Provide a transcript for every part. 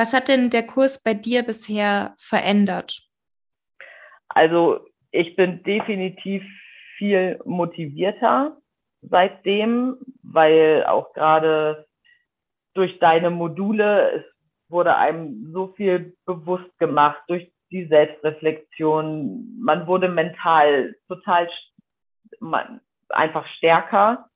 Was hat denn der Kurs bei dir bisher verändert? Also ich bin definitiv viel motivierter seitdem, weil auch gerade durch deine Module, es wurde einem so viel bewusst gemacht durch die Selbstreflexion. Man wurde mental total einfach stärker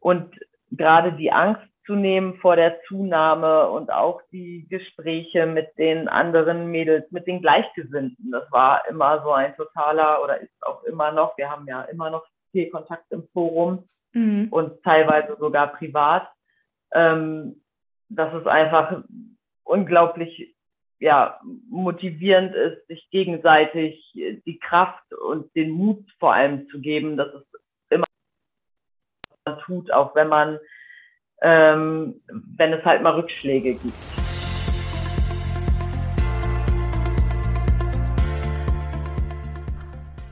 und gerade die Angst zu nehmen vor der Zunahme und auch die Gespräche mit den anderen Mädels, mit den Gleichgesinnten. Das war immer so ein totaler oder ist auch immer noch, wir haben ja immer noch viel Kontakt im Forum mhm. und teilweise sogar privat. Ähm, dass es einfach unglaublich ja, motivierend ist, sich gegenseitig die Kraft und den Mut vor allem zu geben, dass es immer tut, auch wenn man, ähm, wenn es halt mal Rückschläge gibt.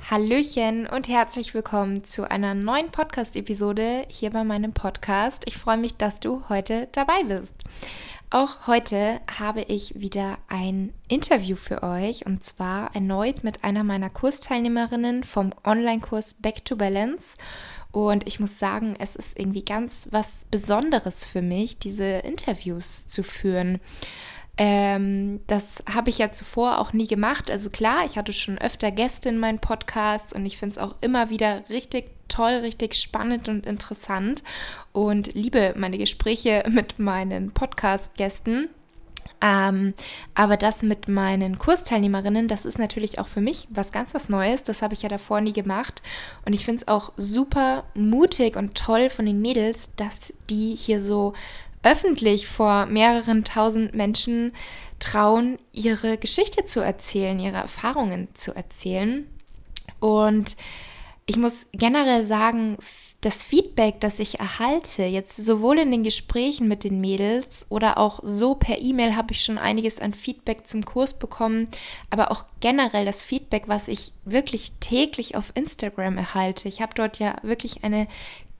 Hallöchen und herzlich willkommen zu einer neuen Podcast-Episode hier bei meinem Podcast. Ich freue mich, dass du heute dabei bist. Auch heute habe ich wieder ein Interview für euch und zwar erneut mit einer meiner Kursteilnehmerinnen vom Online-Kurs Back to Balance. Und ich muss sagen, es ist irgendwie ganz was Besonderes für mich, diese Interviews zu führen. Ähm, das habe ich ja zuvor auch nie gemacht. Also klar, ich hatte schon öfter Gäste in meinen Podcasts und ich finde es auch immer wieder richtig toll, richtig spannend und interessant und liebe meine Gespräche mit meinen Podcast-Gästen. Ähm, aber das mit meinen Kursteilnehmerinnen, das ist natürlich auch für mich was ganz was Neues. Das habe ich ja davor nie gemacht. Und ich finde es auch super mutig und toll von den Mädels, dass die hier so öffentlich vor mehreren tausend Menschen trauen, ihre Geschichte zu erzählen, ihre Erfahrungen zu erzählen. Und ich muss generell sagen, das Feedback, das ich erhalte, jetzt sowohl in den Gesprächen mit den Mädels oder auch so per E-Mail habe ich schon einiges an Feedback zum Kurs bekommen, aber auch generell das Feedback, was ich wirklich täglich auf Instagram erhalte. Ich habe dort ja wirklich eine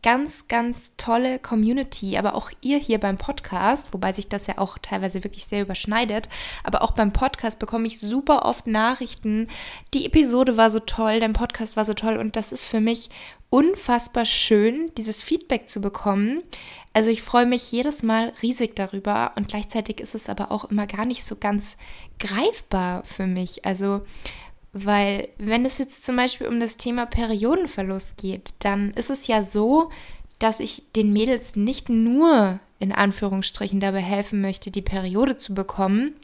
ganz, ganz tolle Community, aber auch ihr hier beim Podcast, wobei sich das ja auch teilweise wirklich sehr überschneidet, aber auch beim Podcast bekomme ich super oft Nachrichten, die Episode war so toll, dein Podcast war so toll und das ist für mich unfassbar schön, dieses Feedback zu bekommen. Also ich freue mich jedes Mal riesig darüber und gleichzeitig ist es aber auch immer gar nicht so ganz greifbar für mich. Also weil wenn es jetzt zum Beispiel um das Thema Periodenverlust geht, dann ist es ja so, dass ich den Mädels nicht nur in Anführungsstrichen dabei helfen möchte, die Periode zu bekommen,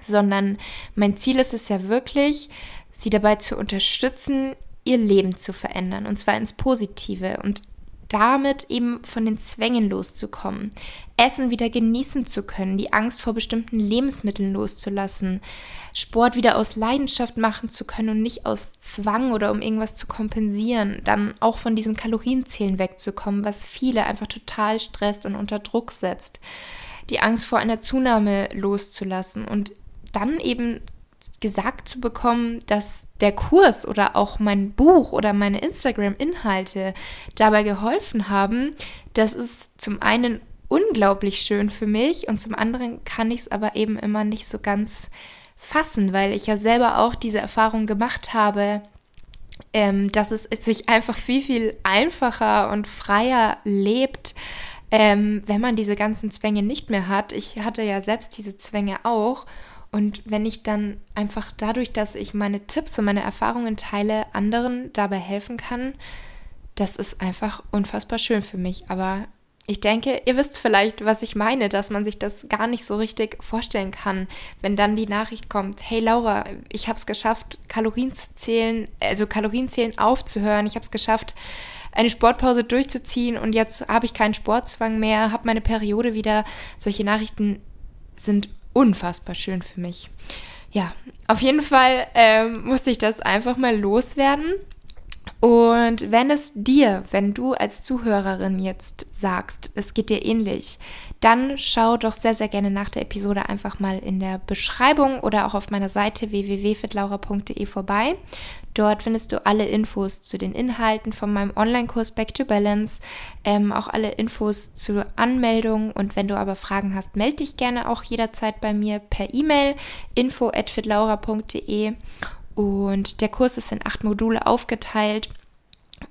sondern mein Ziel ist es ja wirklich, sie dabei zu unterstützen, ihr Leben zu verändern und zwar ins Positive. Und damit eben von den Zwängen loszukommen, Essen wieder genießen zu können, die Angst vor bestimmten Lebensmitteln loszulassen, Sport wieder aus Leidenschaft machen zu können und nicht aus Zwang oder um irgendwas zu kompensieren, dann auch von diesem Kalorienzählen wegzukommen, was viele einfach total stresst und unter Druck setzt, die Angst vor einer Zunahme loszulassen und dann eben gesagt zu bekommen, dass der Kurs oder auch mein Buch oder meine Instagram-Inhalte dabei geholfen haben, das ist zum einen unglaublich schön für mich und zum anderen kann ich es aber eben immer nicht so ganz fassen, weil ich ja selber auch diese Erfahrung gemacht habe, ähm, dass es sich einfach viel, viel einfacher und freier lebt, ähm, wenn man diese ganzen Zwänge nicht mehr hat. Ich hatte ja selbst diese Zwänge auch und wenn ich dann einfach dadurch, dass ich meine Tipps und meine Erfahrungen teile, anderen dabei helfen kann, das ist einfach unfassbar schön für mich. Aber ich denke, ihr wisst vielleicht, was ich meine, dass man sich das gar nicht so richtig vorstellen kann, wenn dann die Nachricht kommt, hey Laura, ich habe es geschafft, Kalorien zu zählen, also Kalorienzählen aufzuhören, ich habe es geschafft, eine Sportpause durchzuziehen und jetzt habe ich keinen Sportzwang mehr, habe meine Periode wieder. Solche Nachrichten sind unfassbar schön für mich. Ja, auf jeden Fall ähm, musste ich das einfach mal loswerden. Und wenn es dir, wenn du als Zuhörerin jetzt sagst, es geht dir ähnlich, dann schau doch sehr, sehr gerne nach der Episode einfach mal in der Beschreibung oder auch auf meiner Seite www.fitlaura.de vorbei. Dort findest du alle Infos zu den Inhalten von meinem Online-Kurs Back to Balance, ähm, auch alle Infos zur Anmeldung. Und wenn du aber Fragen hast, melde dich gerne auch jederzeit bei mir per E-Mail info@fitlaura.de. Und der Kurs ist in acht Module aufgeteilt.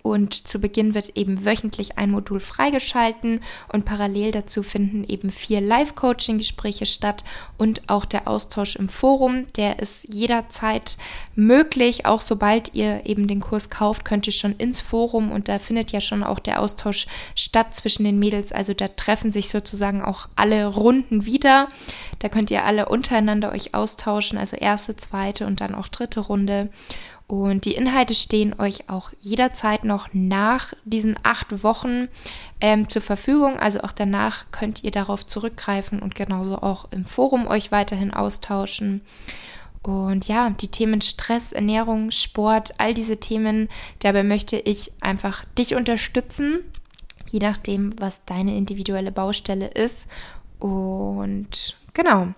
Und zu Beginn wird eben wöchentlich ein Modul freigeschalten und parallel dazu finden eben vier Live-Coaching-Gespräche statt und auch der Austausch im Forum. Der ist jederzeit möglich. Auch sobald ihr eben den Kurs kauft, könnt ihr schon ins Forum und da findet ja schon auch der Austausch statt zwischen den Mädels. Also da treffen sich sozusagen auch alle Runden wieder. Da könnt ihr alle untereinander euch austauschen, also erste, zweite und dann auch dritte Runde. Und die Inhalte stehen euch auch jederzeit noch nach diesen acht Wochen ähm, zur Verfügung. Also auch danach könnt ihr darauf zurückgreifen und genauso auch im Forum euch weiterhin austauschen. Und ja, die Themen Stress, Ernährung, Sport, all diese Themen, dabei möchte ich einfach dich unterstützen, je nachdem, was deine individuelle Baustelle ist. Und genau.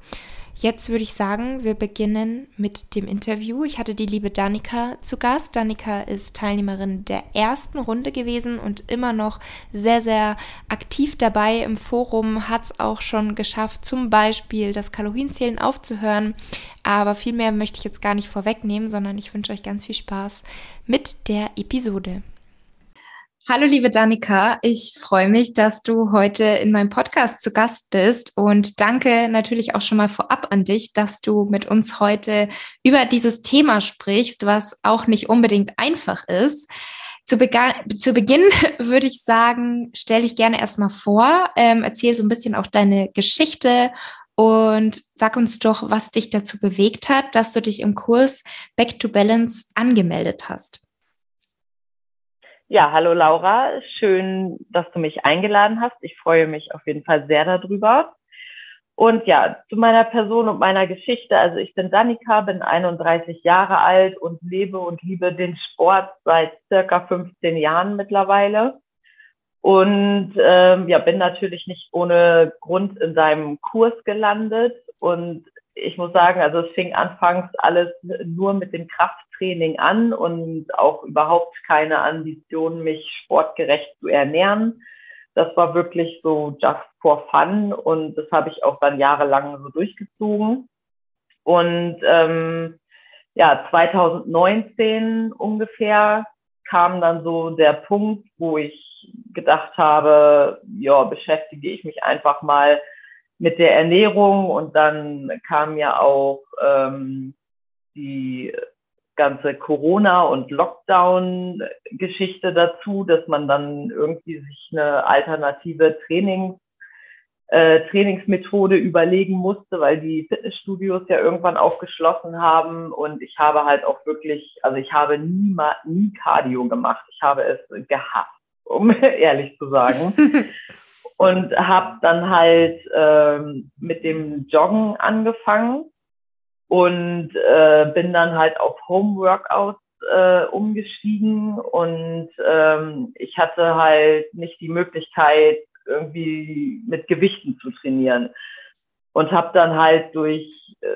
Jetzt würde ich sagen, wir beginnen mit dem Interview. Ich hatte die liebe Danika zu Gast. Danika ist Teilnehmerin der ersten Runde gewesen und immer noch sehr, sehr aktiv dabei im Forum, hat es auch schon geschafft, zum Beispiel das Kalorienzählen aufzuhören. Aber viel mehr möchte ich jetzt gar nicht vorwegnehmen, sondern ich wünsche euch ganz viel Spaß mit der Episode. Hallo, liebe Danika. Ich freue mich, dass du heute in meinem Podcast zu Gast bist und danke natürlich auch schon mal vorab an dich, dass du mit uns heute über dieses Thema sprichst, was auch nicht unbedingt einfach ist. Zu, zu Beginn würde ich sagen, stell dich gerne erstmal vor, ähm, erzähl so ein bisschen auch deine Geschichte und sag uns doch, was dich dazu bewegt hat, dass du dich im Kurs Back to Balance angemeldet hast. Ja, hallo Laura, schön, dass du mich eingeladen hast. Ich freue mich auf jeden Fall sehr darüber. Und ja, zu meiner Person und meiner Geschichte. Also ich bin Danika, bin 31 Jahre alt und lebe und liebe den Sport seit circa 15 Jahren mittlerweile. Und ähm, ja, bin natürlich nicht ohne Grund in deinem Kurs gelandet. Und ich muss sagen, also es fing anfangs alles nur mit dem Krafttraining an und auch überhaupt keine Ambition, mich sportgerecht zu ernähren. Das war wirklich so just for fun und das habe ich auch dann jahrelang so durchgezogen. Und ähm, ja, 2019 ungefähr kam dann so der Punkt, wo ich gedacht habe, ja, beschäftige ich mich einfach mal mit der Ernährung und dann kam ja auch ähm, die ganze Corona- und Lockdown-Geschichte dazu, dass man dann irgendwie sich eine alternative Training, äh, Trainingsmethode überlegen musste, weil die Fitnessstudios ja irgendwann auch geschlossen haben. Und ich habe halt auch wirklich, also ich habe nie, nie Cardio gemacht. Ich habe es gehasst, um ehrlich zu sagen. und habe dann halt ähm, mit dem Joggen angefangen und äh, bin dann halt auf Home Workouts äh, umgestiegen. Und ähm, ich hatte halt nicht die Möglichkeit irgendwie mit Gewichten zu trainieren. Und habe dann halt durch äh,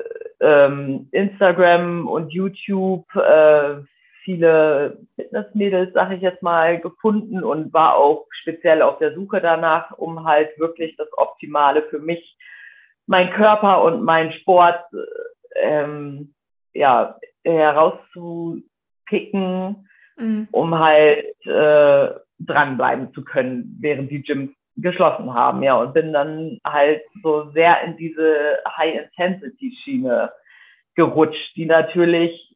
ähm, Instagram und YouTube äh, viele Fitnessmädels, sage ich jetzt mal, gefunden und war auch speziell auf der Suche danach, um halt wirklich das Optimale für mich, mein Körper und mein Sport ähm, ja, herauszupicken, mhm. um halt äh, dranbleiben zu können, während die Gyms geschlossen haben, ja, und bin dann halt so sehr in diese High-Intensity-Schiene gerutscht, die natürlich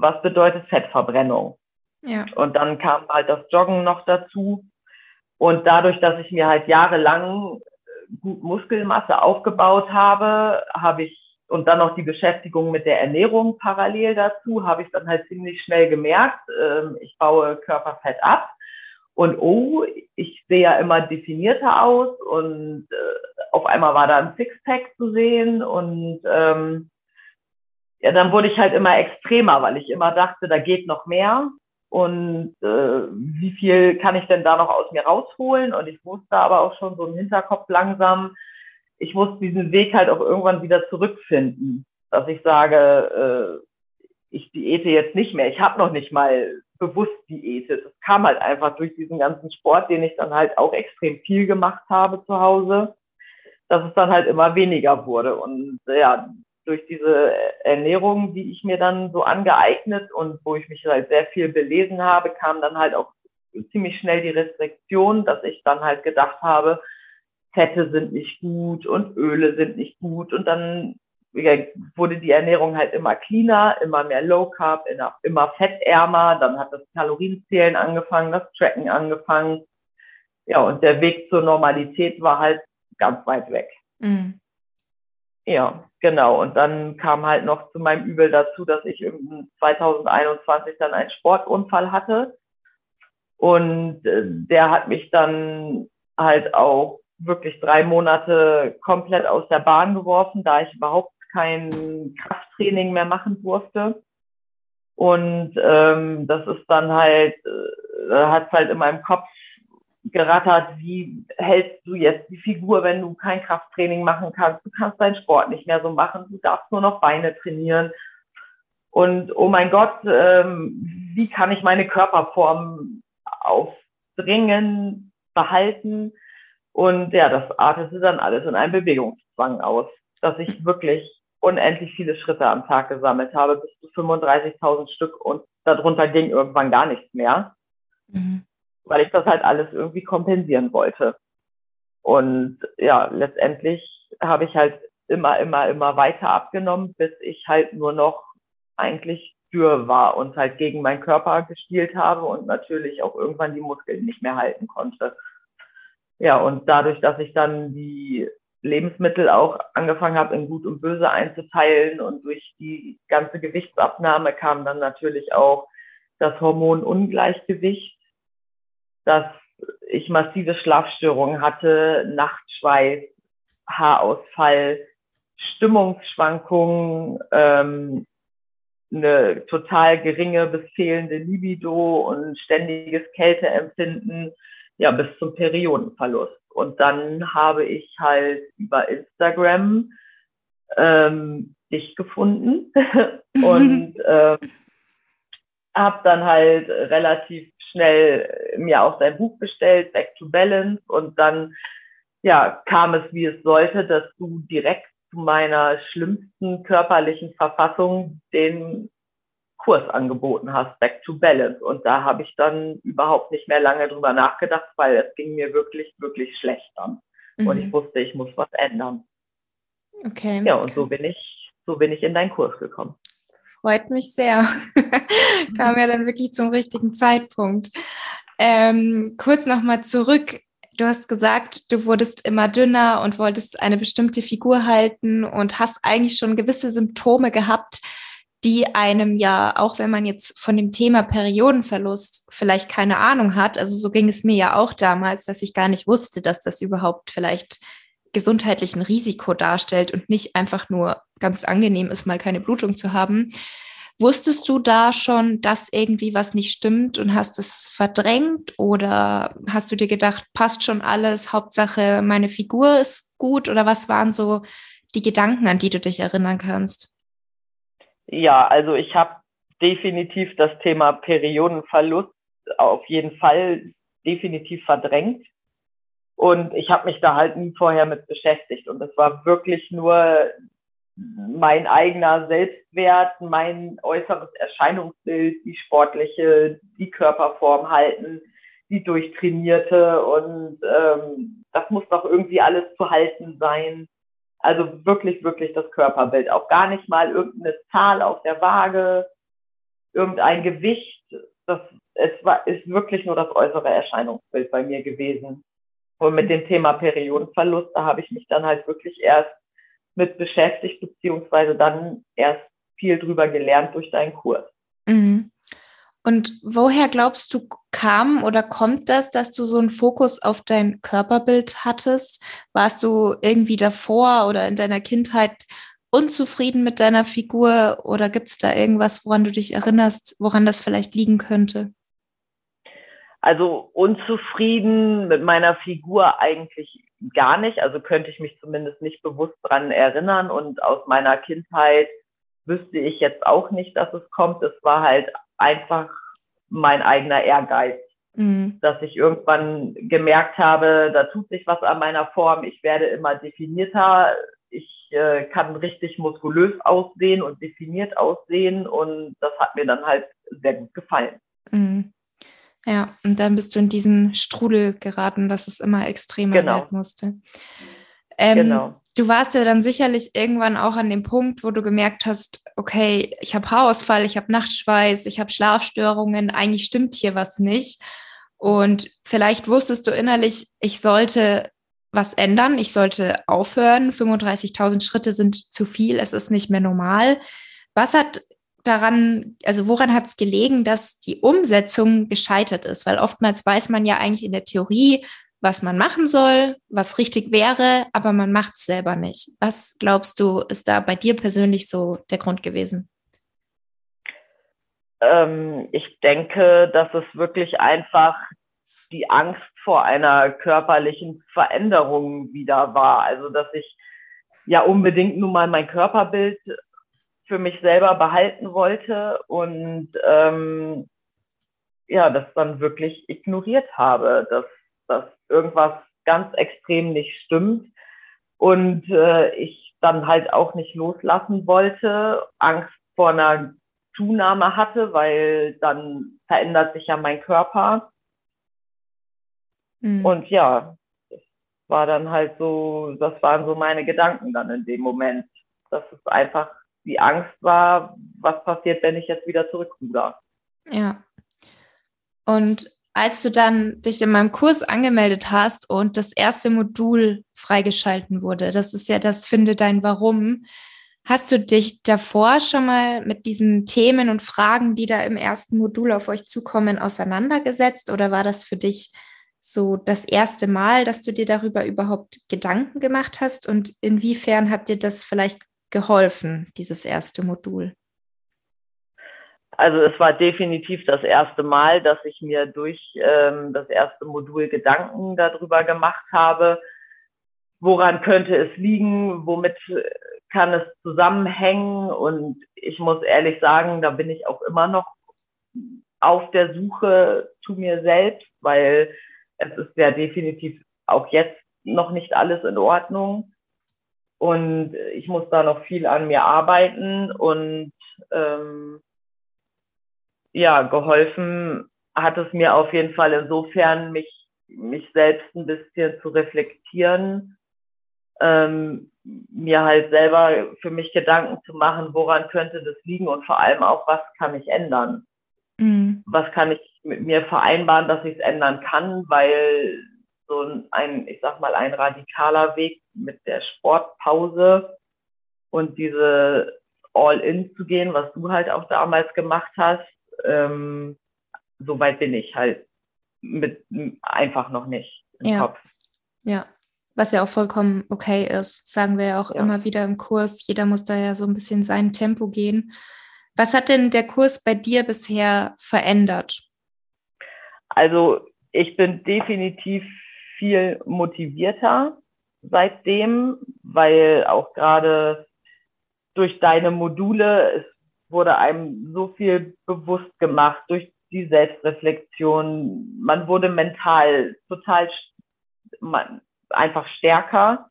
was bedeutet Fettverbrennung. Ja. Und dann kam halt das Joggen noch dazu. Und dadurch, dass ich mir halt jahrelang äh, gut Muskelmasse aufgebaut habe, habe ich und dann noch die Beschäftigung mit der Ernährung parallel dazu, habe ich dann halt ziemlich schnell gemerkt, äh, ich baue Körperfett ab. Und oh, ich sehe ja immer definierter aus und äh, auf einmal war da ein Sixpack zu sehen und ähm, ja, dann wurde ich halt immer extremer, weil ich immer dachte, da geht noch mehr. und äh, wie viel kann ich denn da noch aus mir rausholen? Und ich wusste aber auch schon so im Hinterkopf langsam, ich muss diesen Weg halt auch irgendwann wieder zurückfinden, dass ich sage, äh, ich diete jetzt nicht mehr. Ich habe noch nicht mal bewusst diätet. Das kam halt einfach durch diesen ganzen Sport, den ich dann halt auch extrem viel gemacht habe zu Hause, dass es dann halt immer weniger wurde. Und ja, durch diese Ernährung, die ich mir dann so angeeignet und wo ich mich halt sehr viel belesen habe, kam dann halt auch ziemlich schnell die Restriktion, dass ich dann halt gedacht habe, Fette sind nicht gut und Öle sind nicht gut und dann wurde die Ernährung halt immer cleaner, immer mehr Low Carb, immer fettärmer, dann hat das Kalorienzählen angefangen, das Tracken angefangen. Ja, und der Weg zur Normalität war halt ganz weit weg. Mhm. Ja, genau. Und dann kam halt noch zu meinem Übel dazu, dass ich 2021 dann einen Sportunfall hatte. Und äh, der hat mich dann halt auch wirklich drei Monate komplett aus der Bahn geworfen, da ich überhaupt kein Krafttraining mehr machen durfte. Und ähm, das ist dann halt, äh, hat halt in meinem Kopf gerattert, wie hältst du jetzt die Figur, wenn du kein Krafttraining machen kannst. Du kannst deinen Sport nicht mehr so machen, du darfst nur noch Beine trainieren. Und oh mein Gott, ähm, wie kann ich meine Körperform aufdringen, behalten? Und ja, das artete dann alles in einem Bewegungszwang aus, dass ich wirklich unendlich viele Schritte am Tag gesammelt habe, bis zu 35.000 Stück und darunter ging irgendwann gar nichts mehr. Mhm weil ich das halt alles irgendwie kompensieren wollte. Und ja, letztendlich habe ich halt immer, immer, immer weiter abgenommen, bis ich halt nur noch eigentlich dürr war und halt gegen meinen Körper gespielt habe und natürlich auch irgendwann die Muskeln nicht mehr halten konnte. Ja, und dadurch, dass ich dann die Lebensmittel auch angefangen habe, in Gut und Böse einzuteilen und durch die ganze Gewichtsabnahme kam dann natürlich auch das Hormonungleichgewicht dass ich massive Schlafstörungen hatte, Nachtschweiß, Haarausfall, Stimmungsschwankungen, ähm, eine total geringe bis fehlende Libido und ständiges Kälteempfinden, ja, bis zum Periodenverlust. Und dann habe ich halt über Instagram ähm, dich gefunden und ähm, habe dann halt relativ schnell mir auch sein Buch bestellt, Back to Balance. Und dann ja, kam es, wie es sollte, dass du direkt zu meiner schlimmsten körperlichen Verfassung den Kurs angeboten hast, Back to Balance. Und da habe ich dann überhaupt nicht mehr lange drüber nachgedacht, weil es ging mir wirklich, wirklich schlecht dann. Mhm. Und ich mhm. wusste, ich muss was ändern. Okay. Ja, und so bin ich, so bin ich in deinen Kurs gekommen freut mich sehr. Kam ja dann wirklich zum richtigen Zeitpunkt. Ähm, kurz nochmal zurück. Du hast gesagt, du wurdest immer dünner und wolltest eine bestimmte Figur halten und hast eigentlich schon gewisse Symptome gehabt, die einem ja, auch wenn man jetzt von dem Thema Periodenverlust vielleicht keine Ahnung hat, also so ging es mir ja auch damals, dass ich gar nicht wusste, dass das überhaupt vielleicht gesundheitlichen Risiko darstellt und nicht einfach nur ganz angenehm ist, mal keine Blutung zu haben. Wusstest du da schon, dass irgendwie was nicht stimmt und hast es verdrängt oder hast du dir gedacht, passt schon alles, Hauptsache meine Figur ist gut oder was waren so die Gedanken, an die du dich erinnern kannst? Ja, also ich habe definitiv das Thema Periodenverlust auf jeden Fall definitiv verdrängt. Und ich habe mich da halt nie vorher mit beschäftigt. Und es war wirklich nur mein eigener Selbstwert, mein äußeres Erscheinungsbild, die sportliche, die Körperform halten, die durchtrainierte. Und ähm, das muss doch irgendwie alles zu halten sein. Also wirklich, wirklich das Körperbild. Auch gar nicht mal irgendeine Zahl auf der Waage, irgendein Gewicht. Das es war, ist wirklich nur das äußere Erscheinungsbild bei mir gewesen. Und mit dem Thema Periodenverlust, da habe ich mich dann halt wirklich erst mit beschäftigt, beziehungsweise dann erst viel drüber gelernt durch deinen Kurs. Mhm. Und woher glaubst du, kam oder kommt das, dass du so einen Fokus auf dein Körperbild hattest? Warst du irgendwie davor oder in deiner Kindheit unzufrieden mit deiner Figur oder gibt es da irgendwas, woran du dich erinnerst, woran das vielleicht liegen könnte? Also unzufrieden mit meiner Figur eigentlich gar nicht. Also könnte ich mich zumindest nicht bewusst dran erinnern. Und aus meiner Kindheit wüsste ich jetzt auch nicht, dass es kommt. Es war halt einfach mein eigener Ehrgeiz, mhm. dass ich irgendwann gemerkt habe, da tut sich was an meiner Form. Ich werde immer definierter. Ich äh, kann richtig muskulös aussehen und definiert aussehen. Und das hat mir dann halt sehr gut gefallen. Mhm. Ja, und dann bist du in diesen Strudel geraten, dass es immer extremer genau. werden musste. Ähm, genau. Du warst ja dann sicherlich irgendwann auch an dem Punkt, wo du gemerkt hast, okay, ich habe Haarausfall, ich habe Nachtschweiß, ich habe Schlafstörungen, eigentlich stimmt hier was nicht. Und vielleicht wusstest du innerlich, ich sollte was ändern, ich sollte aufhören. 35.000 Schritte sind zu viel, es ist nicht mehr normal. Was hat daran, also woran hat es gelegen, dass die Umsetzung gescheitert ist? Weil oftmals weiß man ja eigentlich in der Theorie, was man machen soll, was richtig wäre, aber man macht es selber nicht. Was glaubst du, ist da bei dir persönlich so der Grund gewesen? Ähm, ich denke, dass es wirklich einfach die Angst vor einer körperlichen Veränderung wieder war. Also, dass ich ja unbedingt nun mal mein Körperbild für mich selber behalten wollte und ähm, ja, das dann wirklich ignoriert habe, dass, dass irgendwas ganz extrem nicht stimmt und äh, ich dann halt auch nicht loslassen wollte, Angst vor einer Zunahme hatte, weil dann verändert sich ja mein Körper. Mhm. Und ja, das war dann halt so, das waren so meine Gedanken dann in dem Moment, dass es einfach die Angst war, was passiert, wenn ich jetzt wieder zurückruder. Ja. Und als du dann dich in meinem Kurs angemeldet hast und das erste Modul freigeschalten wurde, das ist ja das Finde dein Warum, hast du dich davor schon mal mit diesen Themen und Fragen, die da im ersten Modul auf euch zukommen, auseinandergesetzt oder war das für dich so das erste Mal, dass du dir darüber überhaupt Gedanken gemacht hast und inwiefern hat dir das vielleicht geholfen, dieses erste Modul? Also es war definitiv das erste Mal, dass ich mir durch ähm, das erste Modul Gedanken darüber gemacht habe, woran könnte es liegen, womit kann es zusammenhängen. Und ich muss ehrlich sagen, da bin ich auch immer noch auf der Suche zu mir selbst, weil es ist ja definitiv auch jetzt noch nicht alles in Ordnung. Und ich muss da noch viel an mir arbeiten und ähm, ja, geholfen hat es mir auf jeden Fall insofern, mich, mich selbst ein bisschen zu reflektieren, ähm, mir halt selber für mich Gedanken zu machen, woran könnte das liegen und vor allem auch, was kann ich ändern? Mhm. Was kann ich mit mir vereinbaren, dass ich es ändern kann, weil so ein, ich sag mal, ein radikaler Weg mit der Sportpause und diese All-In zu gehen, was du halt auch damals gemacht hast, ähm, so weit bin ich halt mit einfach noch nicht im ja. Kopf. Ja, was ja auch vollkommen okay ist, sagen wir ja auch ja. immer wieder im Kurs. Jeder muss da ja so ein bisschen sein Tempo gehen. Was hat denn der Kurs bei dir bisher verändert? Also ich bin definitiv viel motivierter seitdem, weil auch gerade durch deine Module, es wurde einem so viel bewusst gemacht durch die Selbstreflexion. Man wurde mental total einfach stärker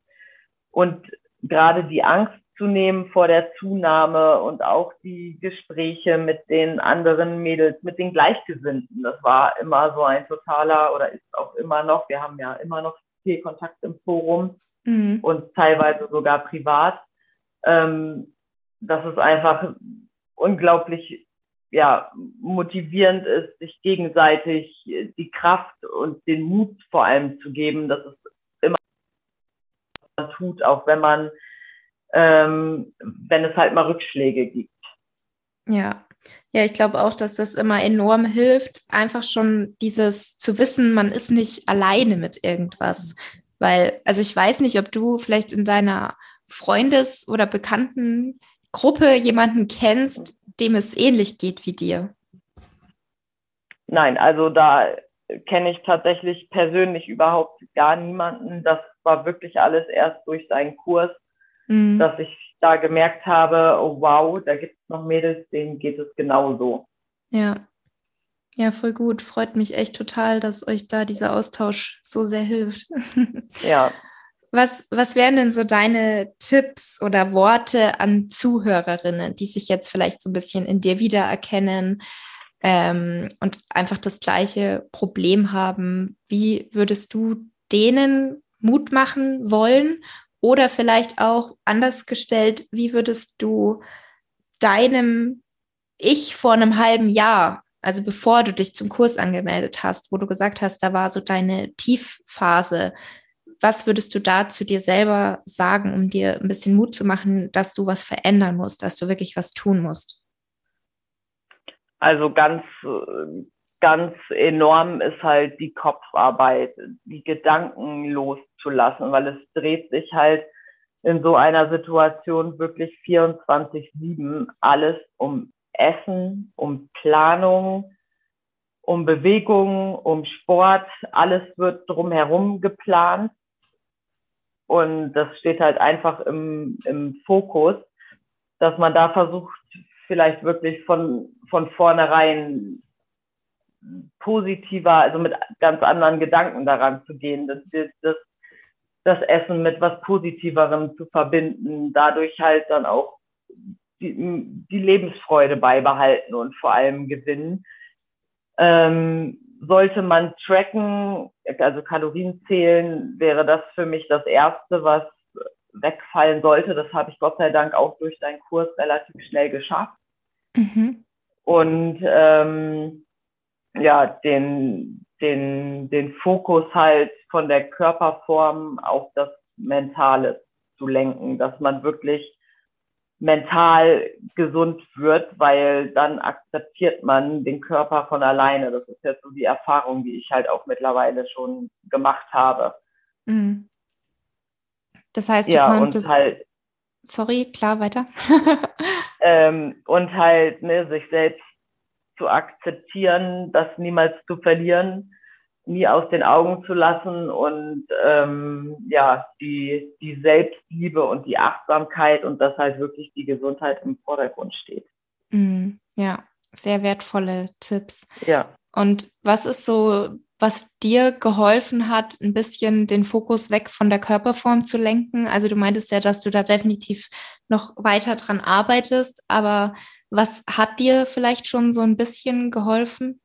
und gerade die Angst zu nehmen vor der Zunahme und auch die Gespräche mit den anderen Mädels, mit den Gleichgesinnten. Das war immer so ein totaler oder ist auch immer noch. Wir haben ja immer noch viel Kontakt im Forum mhm. und teilweise sogar privat. Ähm, dass es einfach unglaublich ja, motivierend ist, sich gegenseitig die Kraft und den Mut vor allem zu geben, dass es immer tut, auch wenn man ähm, wenn es halt mal Rückschläge gibt. Ja, ja, ich glaube auch, dass das immer enorm hilft, einfach schon dieses zu wissen, man ist nicht alleine mit irgendwas. Weil, also ich weiß nicht, ob du vielleicht in deiner Freundes- oder Bekanntengruppe jemanden kennst, dem es ähnlich geht wie dir. Nein, also da kenne ich tatsächlich persönlich überhaupt gar niemanden. Das war wirklich alles erst durch seinen Kurs, mhm. dass ich da gemerkt habe, oh wow, da gibt es noch Mädels, denen geht es genauso. Ja. Ja, voll gut. Freut mich echt total, dass euch da dieser Austausch so sehr hilft. Ja. Was, was wären denn so deine Tipps oder Worte an Zuhörerinnen, die sich jetzt vielleicht so ein bisschen in dir wiedererkennen ähm, und einfach das gleiche Problem haben? Wie würdest du denen Mut machen wollen? Oder vielleicht auch anders gestellt, wie würdest du deinem Ich vor einem halben Jahr, also bevor du dich zum Kurs angemeldet hast, wo du gesagt hast, da war so deine Tiefphase, was würdest du da zu dir selber sagen, um dir ein bisschen Mut zu machen, dass du was verändern musst, dass du wirklich was tun musst? Also ganz, ganz enorm ist halt die Kopfarbeit, die Gedanken loszulassen, weil es dreht sich halt in so einer Situation wirklich 24-7 alles um Essen, um Planung, um Bewegung, um Sport. Alles wird drumherum geplant. Und das steht halt einfach im, im Fokus, dass man da versucht, vielleicht wirklich von, von vornherein positiver, also mit ganz anderen Gedanken daran zu gehen, das, das, das Essen mit was Positiverem zu verbinden, dadurch halt dann auch die, die Lebensfreude beibehalten und vor allem gewinnen. Ähm, sollte man tracken, also Kalorien zählen, wäre das für mich das Erste, was wegfallen sollte. Das habe ich Gott sei Dank auch durch deinen Kurs relativ schnell geschafft. Mhm. Und ähm, ja, den, den, den Fokus halt von der Körperform auf das Mentale zu lenken, dass man wirklich mental gesund wird, weil dann akzeptiert man den Körper von alleine. Das ist jetzt so die Erfahrung, die ich halt auch mittlerweile schon gemacht habe. Mhm. Das heißt, du ja, konntest. Halt, sorry, klar, weiter. ähm, und halt ne, sich selbst zu akzeptieren, das niemals zu verlieren nie aus den Augen zu lassen und ähm, ja, die, die Selbstliebe und die Achtsamkeit und dass halt wirklich die Gesundheit im Vordergrund steht. Mm, ja, sehr wertvolle Tipps. Ja. Und was ist so, was dir geholfen hat, ein bisschen den Fokus weg von der Körperform zu lenken? Also du meintest ja, dass du da definitiv noch weiter dran arbeitest, aber was hat dir vielleicht schon so ein bisschen geholfen?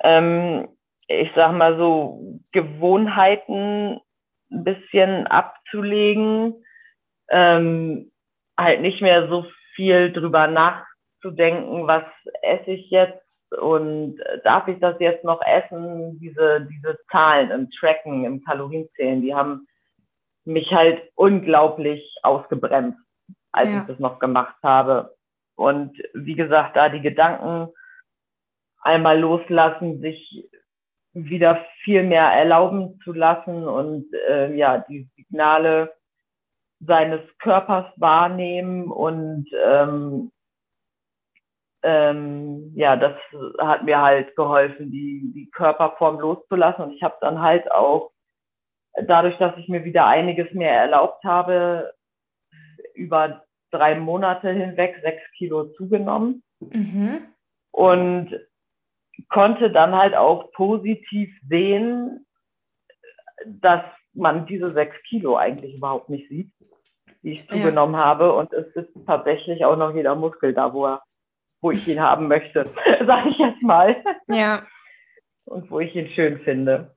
ähm, ich sag mal so, Gewohnheiten ein bisschen abzulegen, ähm, halt nicht mehr so viel drüber nachzudenken, was esse ich jetzt und darf ich das jetzt noch essen? Diese, diese Zahlen im Tracken, im Kalorienzählen, die haben mich halt unglaublich ausgebremst, als ja. ich das noch gemacht habe. Und wie gesagt, da die Gedanken einmal loslassen, sich wieder viel mehr erlauben zu lassen und äh, ja, die Signale seines Körpers wahrnehmen und ähm, ähm, ja, das hat mir halt geholfen, die, die Körperform loszulassen und ich habe dann halt auch dadurch, dass ich mir wieder einiges mehr erlaubt habe, über drei Monate hinweg sechs Kilo zugenommen. Mhm. Und konnte dann halt auch positiv sehen, dass man diese sechs Kilo eigentlich überhaupt nicht sieht, die ich zugenommen ja. habe. Und es ist tatsächlich auch noch jeder Muskel da, wo, er, wo ich ihn haben möchte, sage ich jetzt mal. Ja. Und wo ich ihn schön finde.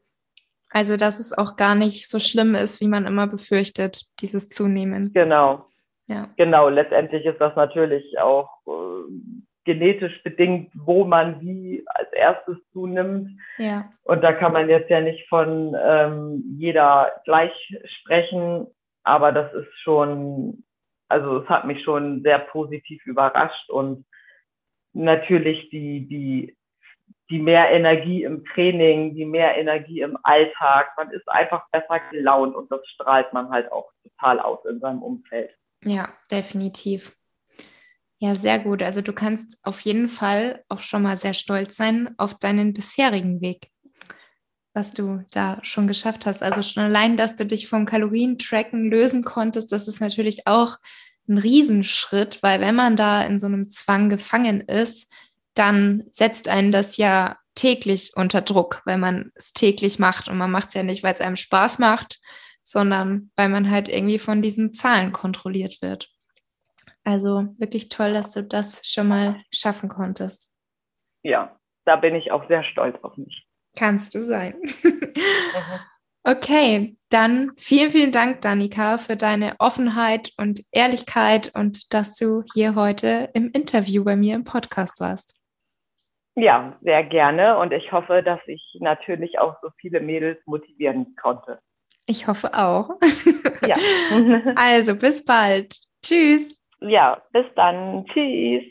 Also, dass es auch gar nicht so schlimm ist, wie man immer befürchtet, dieses Zunehmen. Genau. Ja. Genau, letztendlich ist das natürlich auch äh, genetisch bedingt, wo man wie als erstes zunimmt. Ja. Und da kann man jetzt ja nicht von ähm, jeder gleich sprechen, aber das ist schon, also es hat mich schon sehr positiv überrascht und natürlich die, die, die mehr Energie im Training, die mehr Energie im Alltag. Man ist einfach besser gelaunt und das strahlt man halt auch total aus in seinem Umfeld. Ja, definitiv. Ja, sehr gut. Also du kannst auf jeden Fall auch schon mal sehr stolz sein auf deinen bisherigen Weg, was du da schon geschafft hast. Also schon allein, dass du dich vom Kalorientracken lösen konntest, das ist natürlich auch ein Riesenschritt, weil wenn man da in so einem Zwang gefangen ist, dann setzt einen das ja täglich unter Druck, weil man es täglich macht und man macht es ja nicht, weil es einem Spaß macht, sondern weil man halt irgendwie von diesen Zahlen kontrolliert wird. Also wirklich toll, dass du das schon mal schaffen konntest. Ja, da bin ich auch sehr stolz auf mich. Kannst du sein. Mhm. Okay, dann vielen, vielen Dank, Danika, für deine Offenheit und Ehrlichkeit und dass du hier heute im Interview bei mir im Podcast warst. Ja, sehr gerne und ich hoffe, dass ich natürlich auch so viele Mädels motivieren konnte. Ich hoffe auch. Ja. also bis bald. Tschüss. Ja, bis dann. Tschüss.